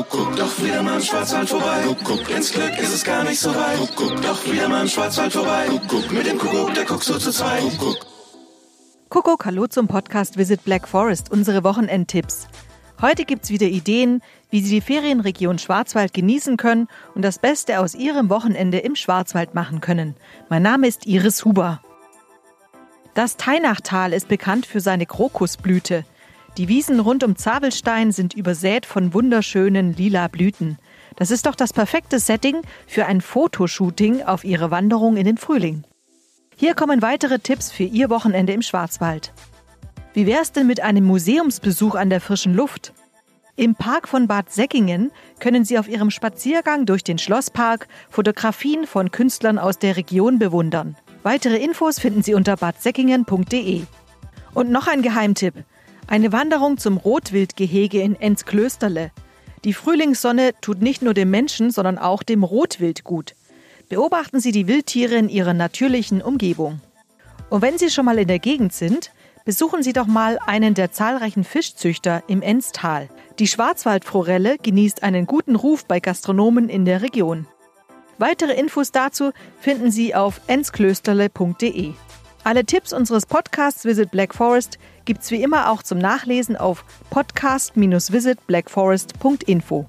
Kuckuck, doch wieder mal im Schwarzwald vorbei. Kuckuck, ins Glück ist es gar nicht so weit. Kuckuck, doch wieder mal im Schwarzwald vorbei. Kuckuck, mit dem Kuckuck, der guckt so zu zweit. Kuckuck. Kuckuck, hallo zum Podcast Visit Black Forest, unsere Wochenendtipps. Heute gibt's wieder Ideen, wie Sie die Ferienregion Schwarzwald genießen können und das Beste aus Ihrem Wochenende im Schwarzwald machen können. Mein Name ist Iris Huber. Das Teinachtal ist bekannt für seine Krokusblüte. Die Wiesen rund um Zabelstein sind übersät von wunderschönen lila Blüten. Das ist doch das perfekte Setting für ein Fotoshooting auf Ihre Wanderung in den Frühling. Hier kommen weitere Tipps für Ihr Wochenende im Schwarzwald. Wie wär's denn mit einem Museumsbesuch an der frischen Luft? Im Park von Bad Säckingen können Sie auf Ihrem Spaziergang durch den Schlosspark Fotografien von Künstlern aus der Region bewundern. Weitere Infos finden Sie unter badsäckingen.de. Und noch ein Geheimtipp. Eine Wanderung zum Rotwildgehege in Enzklösterle. Die Frühlingssonne tut nicht nur dem Menschen, sondern auch dem Rotwild gut. Beobachten Sie die Wildtiere in ihrer natürlichen Umgebung. Und wenn Sie schon mal in der Gegend sind, besuchen Sie doch mal einen der zahlreichen Fischzüchter im Enztal. Die Schwarzwaldforelle genießt einen guten Ruf bei Gastronomen in der Region. Weitere Infos dazu finden Sie auf enzklösterle.de. Alle Tipps unseres Podcasts Visit Black Forest gibt's wie immer auch zum Nachlesen auf podcast-visitblackforest.info.